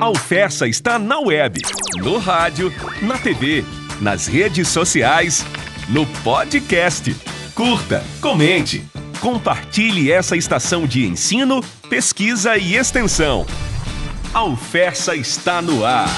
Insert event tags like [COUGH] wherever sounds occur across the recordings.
A Alfessa está na web, no rádio, na TV, nas redes sociais, no podcast. Curta, comente, compartilhe essa estação de ensino, pesquisa e extensão. A Alfessa está no ar.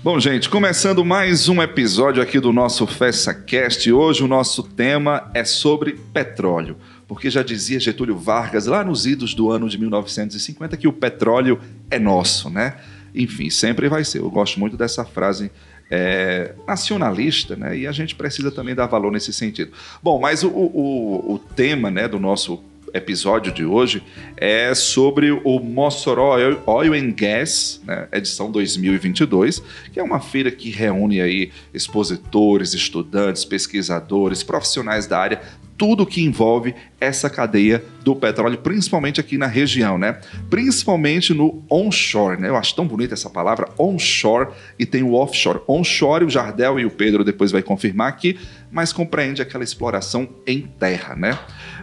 Bom, gente, começando mais um episódio aqui do nosso FessaCast. Hoje o nosso tema é sobre petróleo. Porque já dizia Getúlio Vargas, lá nos idos do ano de 1950, que o petróleo é nosso, né? Enfim, sempre vai ser. Eu gosto muito dessa frase é, nacionalista, né? E a gente precisa também dar valor nesse sentido. Bom, mas o, o, o tema né, do nosso episódio de hoje é sobre o Mossoró Oil and Gas, né, edição 2022, que é uma feira que reúne aí expositores, estudantes, pesquisadores, profissionais da área tudo que envolve essa cadeia do petróleo, principalmente aqui na região, né? Principalmente no onshore, né? Eu acho tão bonita essa palavra, onshore, e tem o offshore. Onshore, o Jardel e o Pedro depois vai confirmar aqui, mas compreende aquela exploração em terra, né?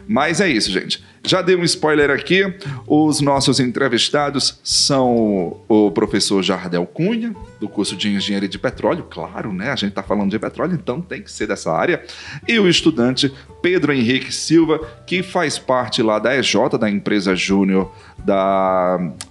Mas é isso, gente. Já dei um spoiler aqui. Os nossos entrevistados são o professor Jardel Cunha, do curso de Engenharia de Petróleo, claro, né? A gente está falando de petróleo, então tem que ser dessa área. E o estudante Pedro Henrique Silva, que faz parte lá da EJ, da empresa júnior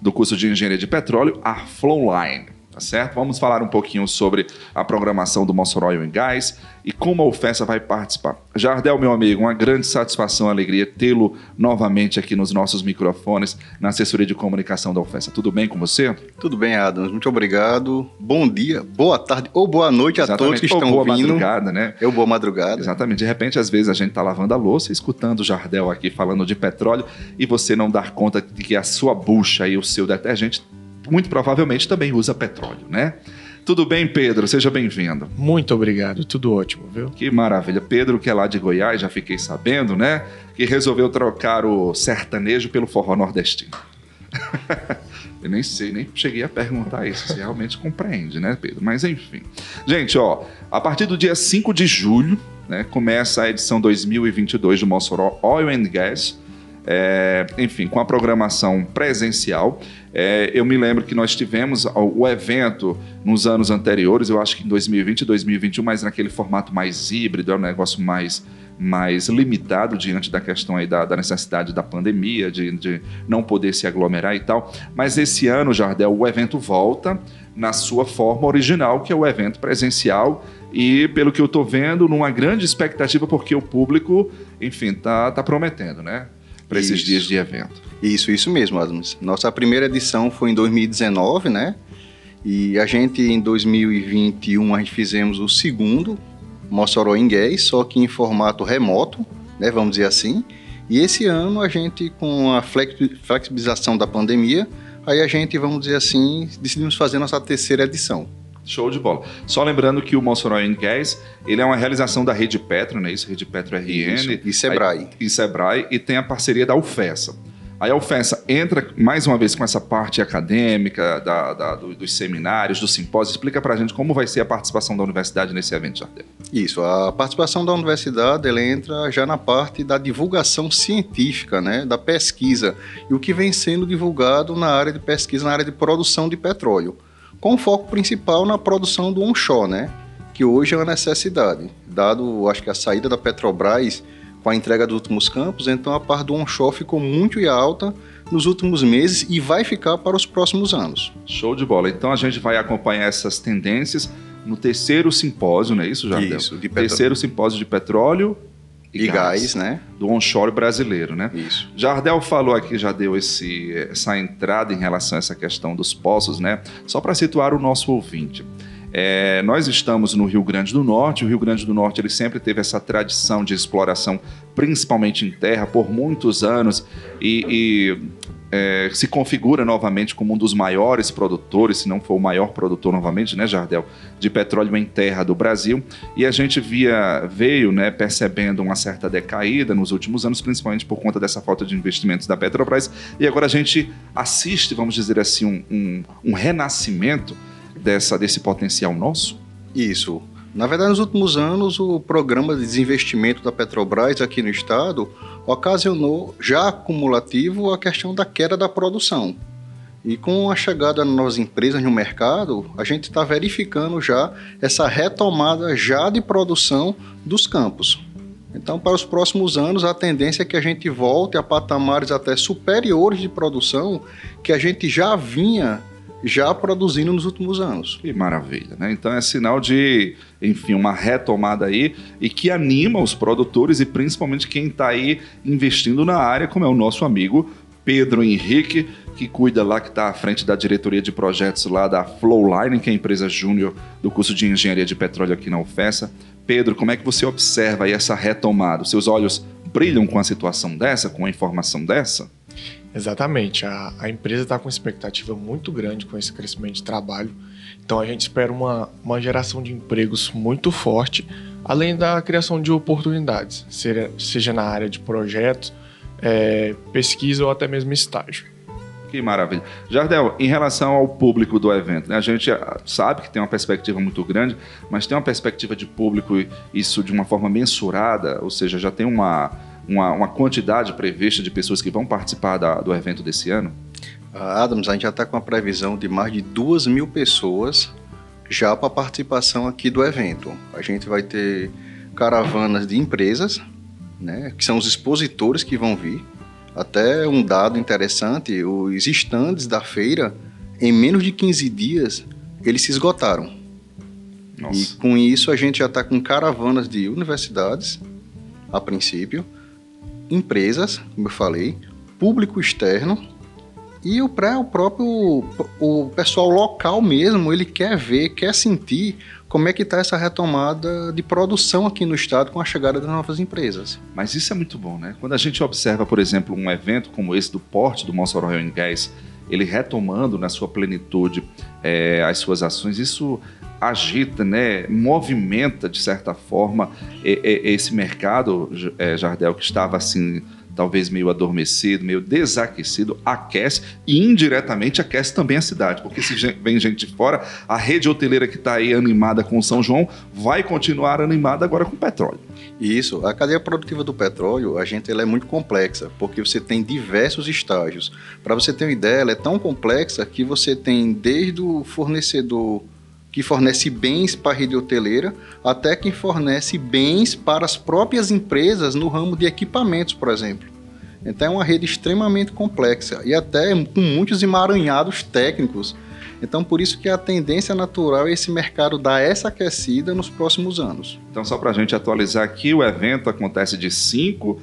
do curso de Engenharia de Petróleo, a Flowline tá certo? Vamos falar um pouquinho sobre a programação do Monster Oil Gás e como a UFESA vai participar. Jardel, meu amigo, uma grande satisfação e alegria tê-lo novamente aqui nos nossos microfones na assessoria de comunicação da UFESA. Tudo bem com você? Tudo bem, Adams. Muito obrigado. Bom dia, boa tarde ou boa noite Exatamente. a todos que estão ou boa ouvindo. madrugada, né? Eu boa madrugada. Exatamente. De repente, às vezes, a gente está lavando a louça, escutando o Jardel aqui falando de petróleo e você não dar conta de que a sua bucha e o seu detergente muito provavelmente também usa petróleo, né? Tudo bem, Pedro? Seja bem-vindo. Muito obrigado, tudo ótimo, viu? Que maravilha. Pedro, que é lá de Goiás, já fiquei sabendo, né? Que resolveu trocar o sertanejo pelo forró nordestino. [LAUGHS] Eu nem sei, nem cheguei a perguntar isso, se realmente compreende, né, Pedro? Mas enfim. Gente, ó, a partir do dia 5 de julho, né, começa a edição 2022 do Mossoró Oil and Gas é, enfim, com a programação presencial. É, eu me lembro que nós tivemos o evento nos anos anteriores, eu acho que em 2020 e 2021, mas naquele formato mais híbrido, é um negócio mais, mais limitado diante da questão aí da, da necessidade da pandemia, de, de, não poder se aglomerar e tal. Mas esse ano, Jardel, o evento volta na sua forma original, que é o evento presencial. E pelo que eu estou vendo, numa grande expectativa, porque o público, enfim, tá, tá prometendo, né? Para esses dias de evento. Isso, isso mesmo, Adams. Nossa primeira edição foi em 2019, né? E a gente, em 2021, a gente fizemos o segundo Mossoró em Gués, só que em formato remoto, né? Vamos dizer assim. E esse ano a gente, com a flexibilização da pandemia, aí a gente, vamos dizer assim, decidimos fazer nossa terceira edição. Show de bola. Só lembrando que o Mossoró Gas, ele é uma realização da Rede Petro, né? Isso, Rede Petro RN. Isso, e Sebrae. Aí, e Sebrae, e tem a parceria da UFESA. Aí a UFESA entra mais uma vez com essa parte acadêmica, da, da, do, dos seminários, do simpósio. Explica para a gente como vai ser a participação da universidade nesse evento, Jardel. Isso, a participação da universidade ela entra já na parte da divulgação científica, né, da pesquisa, e o que vem sendo divulgado na área de pesquisa, na área de produção de petróleo com foco principal na produção do onshore, né? Que hoje é uma necessidade, dado, acho que a saída da Petrobras com a entrega dos últimos campos, então a parte do onshore ficou muito alta nos últimos meses e vai ficar para os próximos anos. Show de bola. Então a gente vai acompanhar essas tendências no terceiro simpósio, não é isso, Jardel? Isso, de Terceiro simpósio de petróleo e, gás, gás, né? Do onshore brasileiro, né? Isso. Jardel falou aqui, já deu esse, essa entrada em relação a essa questão dos poços, né? Só para situar o nosso ouvinte. É, nós estamos no Rio Grande do Norte. O Rio Grande do Norte ele sempre teve essa tradição de exploração, principalmente em terra, por muitos anos. E, e é, se configura novamente como um dos maiores produtores, se não for o maior produtor novamente, né, Jardel, de petróleo em terra do Brasil. E a gente via, veio né, percebendo uma certa decaída nos últimos anos, principalmente por conta dessa falta de investimentos da Petrobras. E agora a gente assiste, vamos dizer assim, um, um, um renascimento dessa, desse potencial nosso? Isso. Na verdade, nos últimos anos, o programa de desinvestimento da Petrobras aqui no estado ocasionou já acumulativo a questão da queda da produção. E com a chegada das novas empresas no mercado, a gente está verificando já essa retomada já de produção dos campos. Então, para os próximos anos, a tendência é que a gente volte a patamares até superiores de produção que a gente já vinha já produzindo nos últimos anos. Que maravilha, né? Então é sinal de, enfim, uma retomada aí e que anima os produtores e principalmente quem está aí investindo na área, como é o nosso amigo Pedro Henrique, que cuida lá, que está à frente da diretoria de projetos lá da Flowline, que é a empresa júnior do curso de engenharia de petróleo aqui na UFESA. Pedro, como é que você observa aí essa retomada? Seus olhos brilham com a situação dessa, com a informação dessa? Exatamente. A, a empresa está com expectativa muito grande com esse crescimento de trabalho. Então a gente espera uma, uma geração de empregos muito forte, além da criação de oportunidades, seja, seja na área de projetos, é, pesquisa ou até mesmo estágio. Que maravilha. Jardel, em relação ao público do evento, né, a gente sabe que tem uma perspectiva muito grande, mas tem uma perspectiva de público, isso de uma forma mensurada, ou seja, já tem uma, uma, uma quantidade prevista de pessoas que vão participar da, do evento desse ano? Adams, a gente já está com a previsão de mais de duas mil pessoas já para participação aqui do evento. A gente vai ter caravanas de empresas, né, que são os expositores que vão vir. Até um dado interessante, os estandes da feira, em menos de 15 dias, eles se esgotaram. Nossa. E com isso a gente já está com caravanas de universidades, a princípio, empresas, como eu falei, público externo e o, pré, o próprio o pessoal local mesmo, ele quer ver, quer sentir como é que está essa retomada de produção aqui no estado com a chegada das novas empresas. Mas isso é muito bom, né? Quando a gente observa, por exemplo, um evento como esse do porte do Mossoró Oil Gas, ele retomando na sua plenitude é, as suas ações, isso agita, né, movimenta de certa forma esse mercado, é, Jardel, que estava assim talvez meio adormecido, meio desaquecido, aquece e indiretamente aquece também a cidade, porque se vem gente de fora, a rede hoteleira que está aí animada com São João vai continuar animada agora com petróleo. Isso, a cadeia produtiva do petróleo, a gente ela é muito complexa, porque você tem diversos estágios. Para você ter uma ideia, ela é tão complexa que você tem desde o fornecedor que fornece bens para a rede hoteleira, até quem fornece bens para as próprias empresas no ramo de equipamentos, por exemplo. Então é uma rede extremamente complexa e até com muitos emaranhados técnicos. Então por isso que a tendência natural é esse mercado dar essa aquecida nos próximos anos. Então só para a gente atualizar aqui, o evento acontece de 5,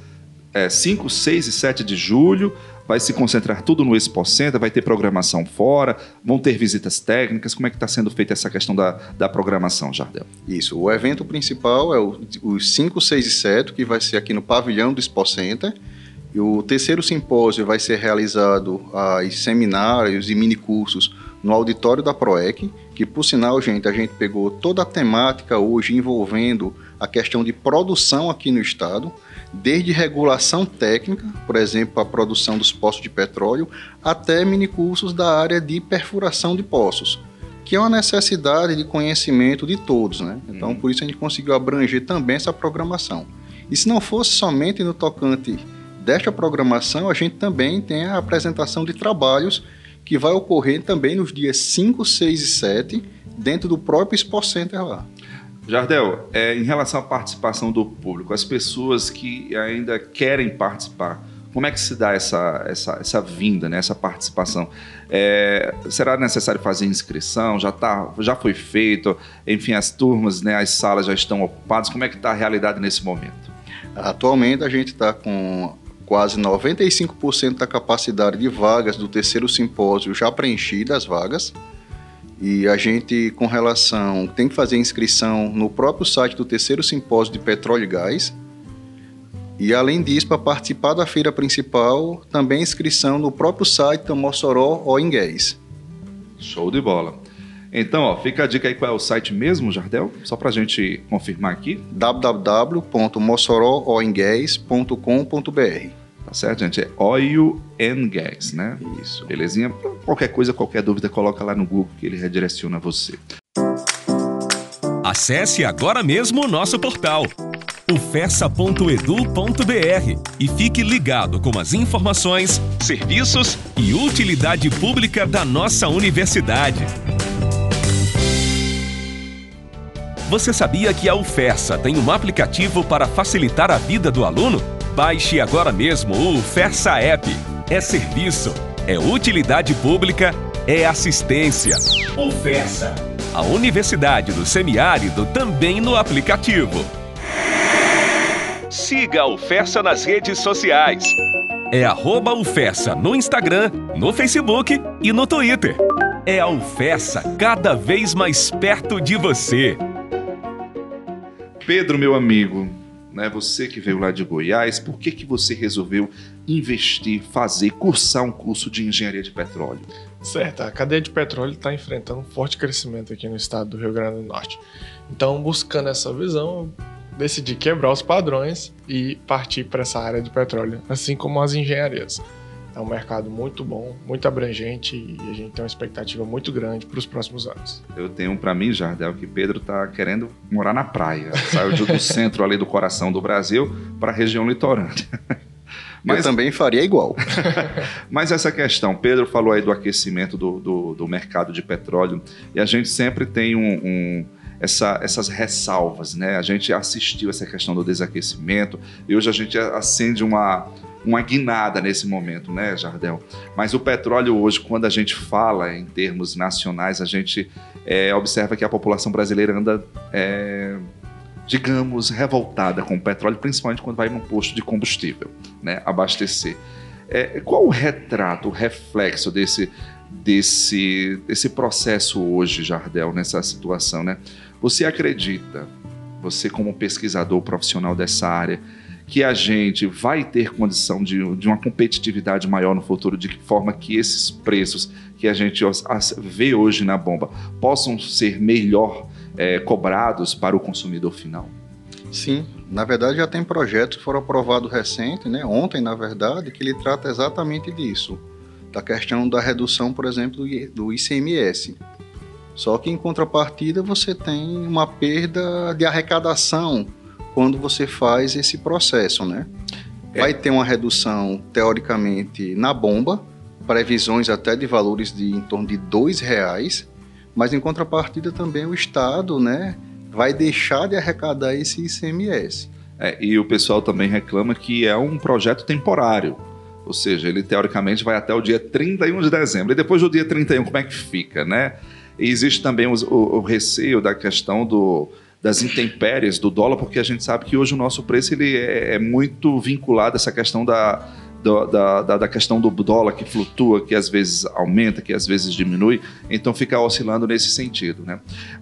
é, 5, 6 e 7 de julho vai se concentrar tudo no Expo Center, vai ter programação fora, vão ter visitas técnicas. Como é que está sendo feita essa questão da, da programação, Jardel? Isso, o evento principal é os 5, 6 e 7, que vai ser aqui no pavilhão do Expo Center. E o terceiro simpósio vai ser realizado em seminários e minicursos no auditório da PROEC, que por sinal, gente, a gente pegou toda a temática hoje envolvendo a questão de produção aqui no estado desde regulação técnica, por exemplo, a produção dos poços de petróleo, até minicursos da área de perfuração de poços, que é uma necessidade de conhecimento de todos, né? Então, uhum. por isso a gente conseguiu abranger também essa programação. E se não fosse somente no tocante desta programação, a gente também tem a apresentação de trabalhos que vai ocorrer também nos dias 5, 6 e 7, dentro do próprio Expo Center lá. Jardel, é, em relação à participação do público, as pessoas que ainda querem participar, como é que se dá essa, essa, essa vinda, né, essa participação? É, será necessário fazer inscrição? Já, tá, já foi feito? Enfim, as turmas, né, as salas já estão ocupadas. Como é que está a realidade nesse momento? Atualmente a gente está com quase 95% da capacidade de vagas do terceiro simpósio já preenchidas as vagas. E a gente, com relação, tem que fazer inscrição no próprio site do terceiro simpósio de petróleo e gás. E além disso, para participar da feira principal, também inscrição no próprio site do Mossoró Oil Gas. Show de bola. Então, ó, fica a dica aí qual é o site mesmo, Jardel, só para a gente confirmar aqui. www.mossorooilgas.com.br Tá certo, gente? É Oil and Gas, né? Isso. Belezinha? Qualquer coisa, qualquer dúvida, coloca lá no Google que ele redireciona você. Acesse agora mesmo o nosso portal ufessa.edu.br e fique ligado com as informações, serviços e utilidade pública da nossa universidade. Você sabia que a UFESA tem um aplicativo para facilitar a vida do aluno? Baixe agora mesmo o UFESA App. É serviço, é utilidade pública, é assistência. UFESA, a Universidade do Semiárido também no aplicativo. Siga a UFESA nas redes sociais. É arroba UFESA no Instagram, no Facebook e no Twitter. É a UFESA cada vez mais perto de você. Pedro, meu amigo, né, você que veio lá de Goiás, por que, que você resolveu investir, fazer, cursar um curso de engenharia de petróleo? Certo, a cadeia de petróleo está enfrentando um forte crescimento aqui no estado do Rio Grande do Norte. Então, buscando essa visão, decidi quebrar os padrões e partir para essa área de petróleo, assim como as engenharias. É um mercado muito bom, muito abrangente e a gente tem uma expectativa muito grande para os próximos anos. Eu tenho para mim, Jardel, que Pedro está querendo morar na praia. Saiu do centro ali do coração do Brasil para a região litorânea. [LAUGHS] Mas, eu também faria igual. [LAUGHS] Mas essa questão, Pedro falou aí do aquecimento do, do, do mercado de petróleo e a gente sempre tem um, um essa, essas ressalvas, né? A gente assistiu essa questão do desaquecimento e hoje a gente acende uma, uma guinada nesse momento, né, Jardel? Mas o petróleo hoje, quando a gente fala em termos nacionais, a gente é, observa que a população brasileira anda, é, digamos, revoltada com o petróleo, principalmente quando vai num posto de combustível, né, abastecer. É, qual o retrato, o reflexo desse, desse, desse processo hoje, Jardel, nessa situação, né? Você acredita, você como pesquisador profissional dessa área, que a gente vai ter condição de, de uma competitividade maior no futuro, de forma que esses preços que a gente vê hoje na bomba possam ser melhor é, cobrados para o consumidor final? Sim, na verdade já tem projetos que foram aprovados recente, né? ontem na verdade, que ele trata exatamente disso, da questão da redução, por exemplo, do ICMS. Só que em contrapartida você tem uma perda de arrecadação quando você faz esse processo, né? É. Vai ter uma redução, teoricamente, na bomba, previsões até de valores de em torno de dois reais, mas em contrapartida também o Estado, né, vai deixar de arrecadar esse ICMS. É, e o pessoal também reclama que é um projeto temporário, ou seja, ele teoricamente vai até o dia 31 de dezembro. E depois do dia 31, como é que fica, né? E existe também o, o, o receio da questão do, das intempéries do dólar, porque a gente sabe que hoje o nosso preço ele é, é muito vinculado a essa questão da, da, da, da, questão do dólar que flutua, que às vezes aumenta, que às vezes diminui, então fica oscilando nesse sentido. Né?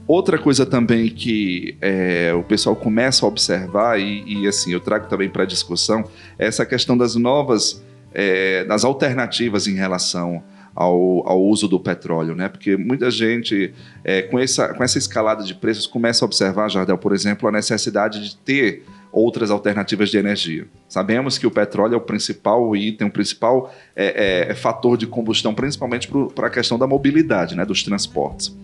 Outra coisa também que é, o pessoal começa a observar, e, e assim eu trago também para discussão, é essa questão das novas, é, das alternativas em relação ao, ao uso do petróleo, né? Porque muita gente, é, com, essa, com essa escalada de preços, começa a observar, Jardel, por exemplo, a necessidade de ter outras alternativas de energia. Sabemos que o petróleo é o principal item, o principal é, é, é fator de combustão, principalmente para a questão da mobilidade, né, dos transportes.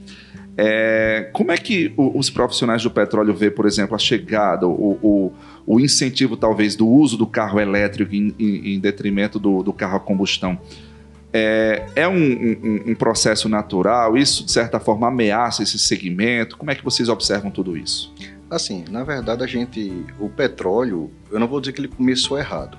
É, como é que o, os profissionais do petróleo vê, por exemplo, a chegada, o, o, o incentivo talvez do uso do carro elétrico em, em, em detrimento do, do carro a combustão? É, é um, um, um, processo natural? Isso, de certa forma, ameaça esse segmento? Como é que vocês observam tudo isso? Assim, na verdade, a gente. O petróleo, eu não vou dizer que ele começou errado.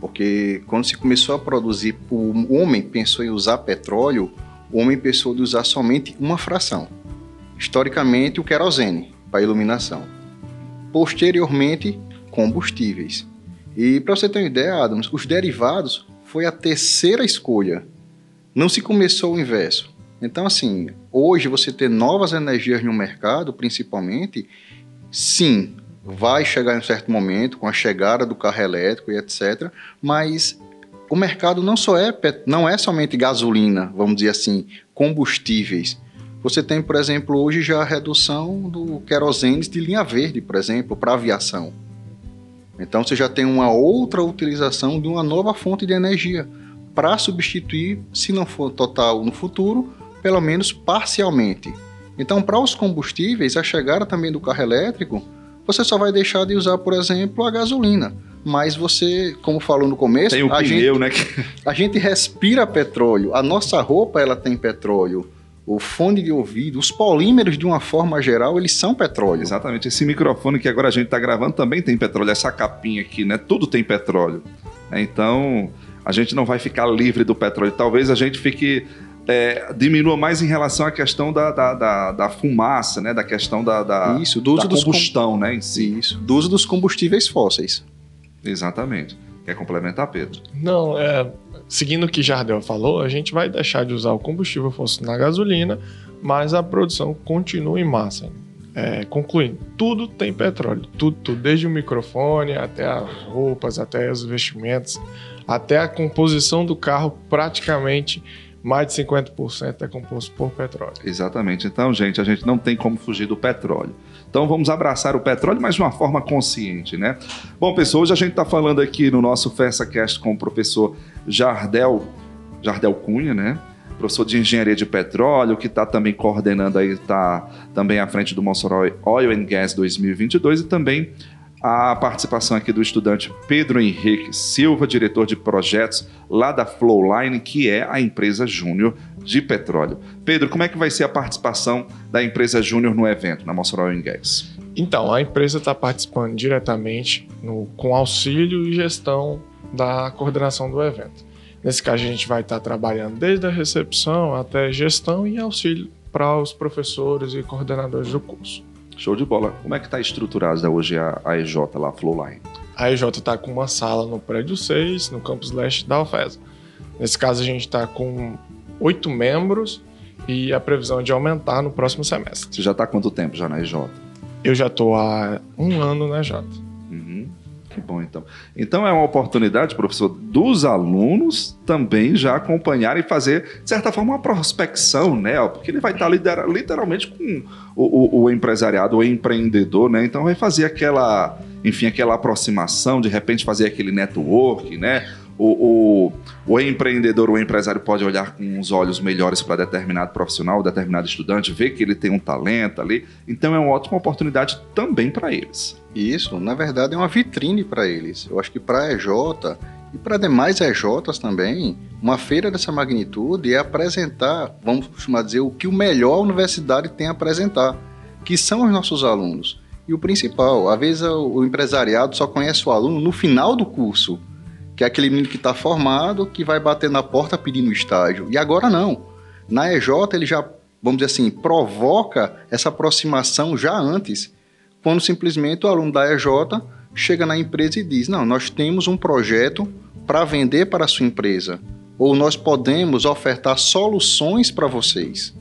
Porque quando se começou a produzir, o homem pensou em usar petróleo, o homem pensou em usar somente uma fração. Historicamente, o querosene, para iluminação. Posteriormente, combustíveis. E para você ter uma ideia, Adams, os derivados foi a terceira escolha. Não se começou o inverso. Então, assim, hoje você ter novas energias no mercado, principalmente, sim, vai chegar em um certo momento com a chegada do carro elétrico e etc. Mas o mercado não só é não é somente gasolina, vamos dizer assim, combustíveis. Você tem, por exemplo, hoje já a redução do querosene de linha verde, por exemplo, para aviação. Então você já tem uma outra utilização de uma nova fonte de energia para substituir, se não for total no futuro, pelo menos parcialmente. Então, para os combustíveis, a chegada também do carro elétrico você só vai deixar de usar, por exemplo, a gasolina. Mas você, como falou no começo, Tem o a, pneu, gente, né? a gente respira petróleo. A nossa roupa ela tem petróleo. O fone de ouvido, os polímeros de uma forma geral, eles são petróleo. Exatamente. Esse microfone que agora a gente está gravando também tem petróleo. Essa capinha aqui, né? Tudo tem petróleo. Então, a gente não vai ficar livre do petróleo. Talvez a gente fique. É, diminua mais em relação à questão da, da, da- da fumaça, né? Da questão da, da, Isso, do uso da dos com- combustão, né? Em si. Isso, do uso dos combustíveis fósseis. Exatamente. Quer complementar, Pedro? Não, é, seguindo o que Jardel falou, a gente vai deixar de usar o combustível fóssil na gasolina, mas a produção continua em massa. É, concluindo, tudo tem petróleo, tudo, tudo, desde o microfone até as roupas, até os vestimentos, até a composição do carro, praticamente mais de 50% é composto por petróleo. Exatamente. Então, gente, a gente não tem como fugir do petróleo. Então, vamos abraçar o petróleo, mas de uma forma consciente, né? Bom, pessoal, hoje a gente está falando aqui no nosso FestaCast com o professor Jardel, Jardel Cunha, né? Professor de Engenharia de Petróleo, que está também coordenando aí, está também à frente do Mossoró Oil and Gas 2022 e também a participação aqui do estudante Pedro Henrique Silva, diretor de projetos lá da Flowline, que é a empresa júnior de petróleo. Pedro, como é que vai ser a participação da empresa júnior no evento, na Mossoró Oil Gas? Então, a empresa está participando diretamente no- com auxílio e gestão da coordenação do evento. Nesse caso, a gente vai estar trabalhando desde a recepção até gestão e auxílio para os professores e coordenadores do curso. Show de bola. Como é que está estruturada hoje a, a EJ lá, a Flowline? A EJ está com uma sala no prédio 6, no campus leste da UFES. Nesse caso, a gente está com oito membros e a previsão é de aumentar no próximo semestre. Você já está há quanto tempo já na EJ? Eu já estou há um ano na EJ. Que bom, então. Então é uma oportunidade, professor, dos alunos também já acompanharem e fazer, de certa forma, uma prospecção, né? Porque ele vai estar lidera- literalmente com o, o- o empresariado, o empreendedor, né? Então vai fazer aquela, enfim, aquela aproximação, de repente fazer aquele network, né? O, o, o empreendedor, o empresário pode olhar com os olhos melhores para determinado profissional, determinado estudante, ver que ele tem um talento ali. Então é uma ótima oportunidade também para eles. Isso, na verdade, é uma vitrine para eles. Eu acho que para a EJ e para demais EJs também, uma feira dessa magnitude é apresentar, vamos costumar dizer, o que o melhor a universidade tem a apresentar, que são os nossos alunos. E o principal, às vezes o empresariado só conhece o aluno no final do curso, que é aquele menino que está formado, que vai bater na porta pedindo estágio. E agora não. Na EJ ele já, vamos dizer assim, provoca essa aproximação já antes quando simplesmente o aluno da EJ chega na empresa e diz: Não, nós temos um projeto para vender para a sua empresa, ou nós podemos ofertar soluções para vocês.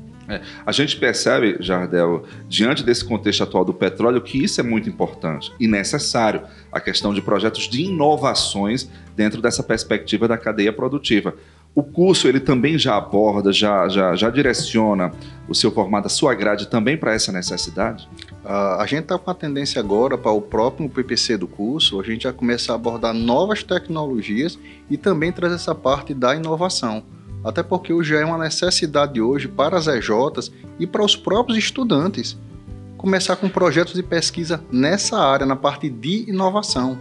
A gente percebe, Jardel, diante desse contexto atual do petróleo, que isso é muito importante e necessário, a questão de projetos de inovações dentro dessa perspectiva da cadeia produtiva. O curso ele também já aborda, já, já, já direciona o seu formato, a sua grade também para essa necessidade? Ah, a gente está com a tendência agora para o próprio PPC do curso, a gente já começar a abordar novas tecnologias e também trazer essa parte da inovação. Até porque hoje já é uma necessidade hoje para as EJs e para os próprios estudantes começar com projetos de pesquisa nessa área, na parte de inovação.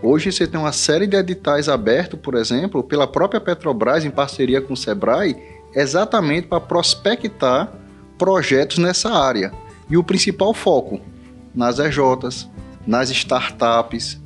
Hoje você tem uma série de editais abertos, por exemplo, pela própria Petrobras em parceria com o Sebrae, exatamente para prospectar projetos nessa área. E o principal foco nas EJs, nas startups,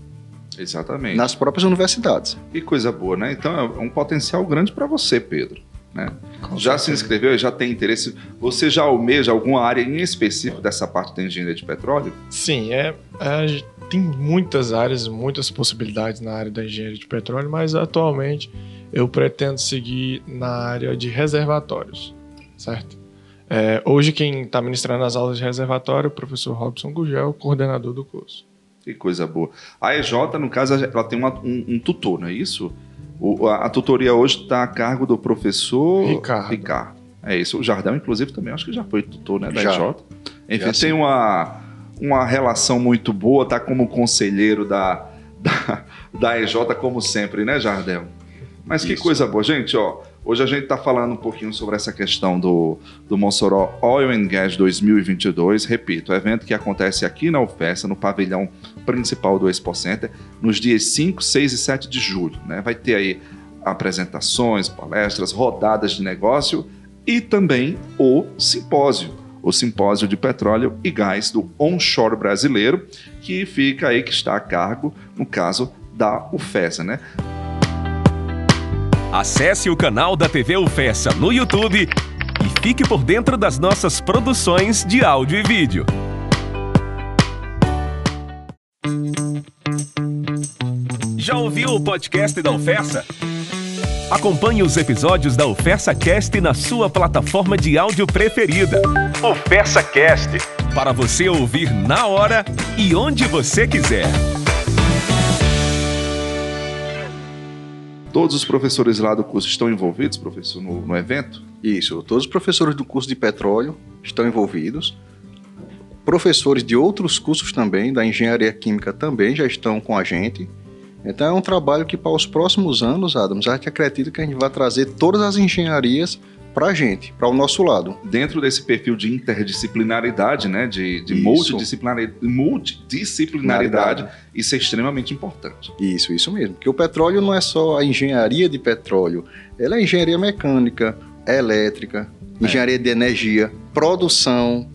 Exatamente. nas próprias universidades. Que coisa boa, né? Então é um potencial grande para você, Pedro. Né? Já se inscreveu e já tem interesse? Você já almeja alguma área em específico dessa parte da engenharia de petróleo? Sim, é, é, tem muitas áreas, muitas possibilidades na área da engenharia de petróleo, mas atualmente eu pretendo seguir na área de reservatórios, certo? É, hoje quem está ministrando as aulas de reservatório é o professor Robson Gugel, coordenador do curso. Que coisa boa. A EJ, no caso, ela tem uma- um, um tutor, não é isso? O- a, a tutoria hoje está a cargo do professor Ricardo. É isso. O Jardel, inclusive, também acho que já foi tutor né, da Já. EJ. Enfim, tem uma, uma relação muito boa, tá como conselheiro da, da, da EJ, como sempre, né, Jardel? Mas que Isso. coisa boa. Gente, ó, Hoje a gente está falando um pouquinho sobre essa questão do, do Mossoró Oil and Gas 2022. Repito, evento que acontece aqui na UFESA, no pavilhão principal do Expo Center, nos dias 5, 6 e 7 de julho. Né? Vai ter aí apresentações, palestras, rodadas de negócio e também o simpósio, o simpósio de petróleo e gás do onshore brasileiro, que fica aí, que está a cargo, no caso da UFESA, né? Acesse o canal da TV UFESA no YouTube e fique por dentro das nossas produções de áudio e vídeo. Já ouviu o podcast da UFESA? Acompanhe os episódios da UFESA Cast na sua plataforma de áudio preferida. UFESA Cast, para você ouvir na hora e onde você quiser. Todos os professores lá do curso estão envolvidos, professor, no, no evento? Isso, todos os professores do curso de petróleo estão envolvidos. Professores de outros cursos também, da engenharia química também já estão com a gente. Então é um trabalho que para os próximos anos, Adams, a gente acredita que a gente vai trazer todas as engenharias para a gente, para o nosso lado. Dentro desse perfil de interdisciplinaridade, né, de, de multidisciplinaridade, multidisciplinaridade, isso é extremamente importante. Isso, isso mesmo. Porque o petróleo não é só a engenharia de petróleo, ela é engenharia mecânica, elétrica, engenharia de energia, produção,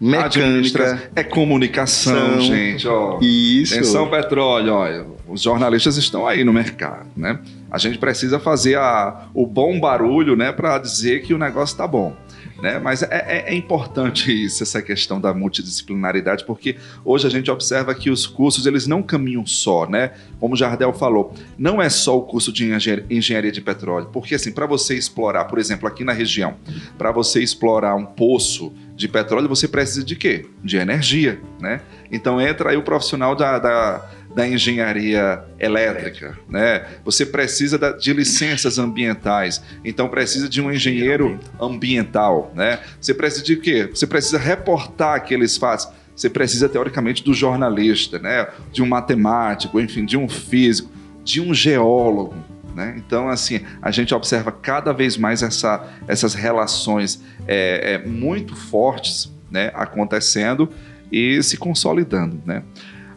mecânica. É comunicação, gente, ó. Isso. Atenção, petróleo, olha, os jornalistas estão aí no mercado, né? A gente precisa fazer a- o bom barulho, né, para dizer que o negócio está bom. Né? Mas é, é- é importante [LAUGHS] isso, essa questão da multidisciplinaridade, porque hoje a gente observa que os cursos eles não caminham só, né? Como o Jardel falou, não é só o curso de engen- engenharia de petróleo, porque assim, para você explorar, por exemplo, aqui na região, para você explorar um poço de petróleo, você precisa de quê? De energia, né? Então entra aí o profissional da, da, da engenharia elétrica, né? Você precisa de licenças ambientais, então precisa de um engenheiro ambiental, né? Você precisa de quê? Você precisa reportar aqueles fatos. Você precisa teoricamente do jornalista, né? De um matemático, enfim, de um físico, de um geólogo, né? Então, assim, a gente observa cada vez mais essa, essas relações é, é, muito fortes né, acontecendo e se consolidando. Né?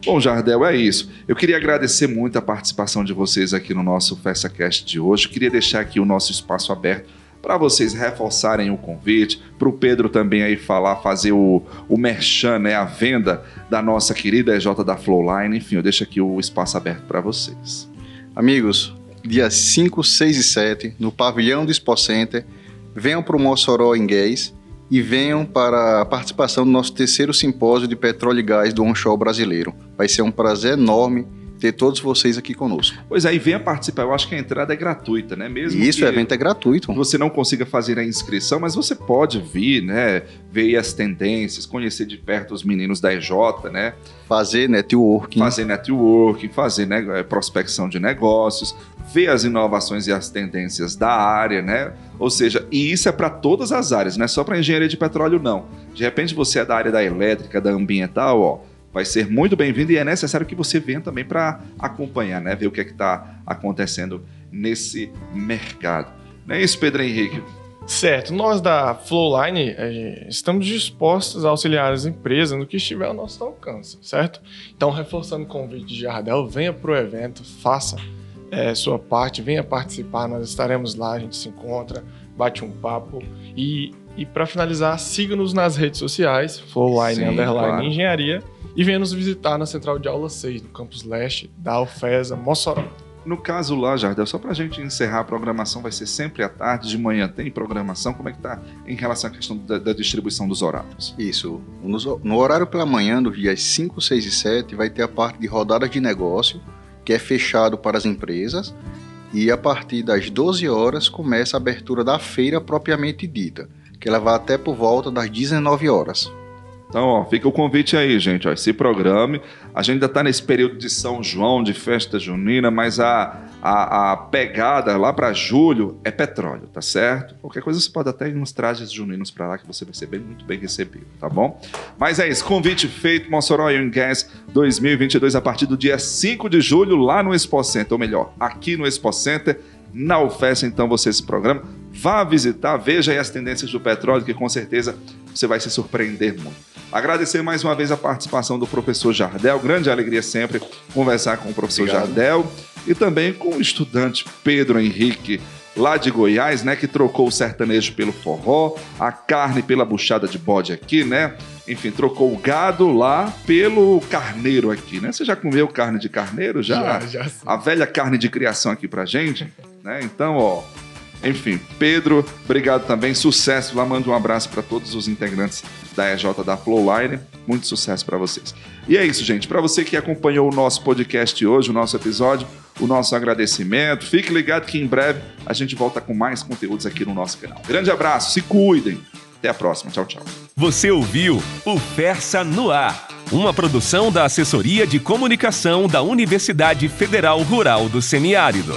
Bom, Jardel, é isso. Eu queria agradecer muito a participação de vocês aqui no nosso FestaCast de hoje. Eu queria deixar aqui o nosso espaço aberto para vocês reforçarem o convite, para o Pedro também aí falar, fazer o, o merchan, né, a venda da nossa querida EJ da Flowline. Enfim, eu deixo aqui o espaço aberto para vocês. Amigos, dias 5, 6 e 7, no pavilhão do Expo Center, venham para o Mossoró em Gás e venham para a participação do nosso terceiro simpósio de petróleo e gás do onshore brasileiro. Vai ser um prazer enorme ter todos vocês aqui conosco. Pois aí, venha participar. Eu acho que a entrada é gratuita, né? Mesmo isso, o evento é gratuito. você não consiga fazer a inscrição, mas você pode vir, né? Ver as tendências, conhecer de perto os meninos da EJ, né? Fazer networking. Fazer networking, fazer né, eh, prospecção de negócios, ver as inovações e as tendências da área, né? Ou seja, e isso é para todas as áreas, não é só para engenharia de petróleo, não. De repente você é da área da elétrica, da ambiental, ó, vai ser muito bem-vindo e é necessário que você venha também para acompanhar, né? Ver o que é que está acontecendo nesse mercado. Não é isso, Pedro Henrique? Certo, nós da Flowline eh, estamos dispostos a auxiliar as empresas no que estiver ao nosso alcance, certo? Então, reforçando o convite de Jardel, venha para o evento, faça eh, sua parte, venha participar, nós estaremos lá, a gente se encontra, bate um papo e, e para finalizar, siga-nos nas redes sociais, Flowline Sim, Underline claro. Engenharia e venha nos visitar na Central de Aula 6, no Campus Leste da UFESA, Mossoró. No caso lá, Jardel, só para a gente encerrar a programação, vai ser sempre à tarde, de manhã tem programação. Como é que tá em relação à questão da, da distribuição dos horários? Isso. Nos- No, horário pela manhã, dos dias 5, 6 e 7, vai ter a parte de rodadas de negócio, que é fechado para as empresas. E a partir das 12 horas começa a abertura da feira propriamente dita, que ela vai até por volta das 19 horas. Então, ó, fica o convite aí, gente. Ó, se programe. A gente ainda está nesse período de São João, de festa junina, mas a, a, a pegada lá para julho é petróleo, tá certo? Qualquer coisa você pode até ir nos trajes juninos para lá, que você vai ser bem, muito bem recebido, tá bom? Mas é isso, convite feito, Mossoró and Gas 2022, a partir do dia 5 de julho, lá no Expo Center, ou melhor, aqui no Expo Center, na UFES, então, você esse programa. Vá visitar, veja aí as tendências do petróleo, que com certeza você vai se surpreender muito. Agradecer mais uma vez a participação do professor Jardel, grande alegria sempre conversar com o professor Obrigado. Jardel e também com o estudante Pedro Henrique, lá de Goiás, né, que trocou o sertanejo pelo forró, a carne pela buchada de bode aqui, né? Enfim, trocou o gado lá pelo carneiro aqui, né? Você já comeu carne de carneiro? Já, já, já A velha carne de criação aqui pra gente, né? Então, ó, enfim, Pedro, obrigado também, sucesso lá, mando um abraço para todos os integrantes da EJ da Flowline, muito sucesso para vocês. E é isso, gente, para você que acompanhou o nosso podcast hoje, o nosso episódio, o nosso agradecimento, fique ligado que em breve a gente volta com mais conteúdos aqui no nosso canal. Grande abraço, se cuidem, até a próxima, tchau, tchau. Você ouviu o Fersa no Ar, uma produção da Assessoria de Comunicação da Universidade Federal Rural do Semiárido.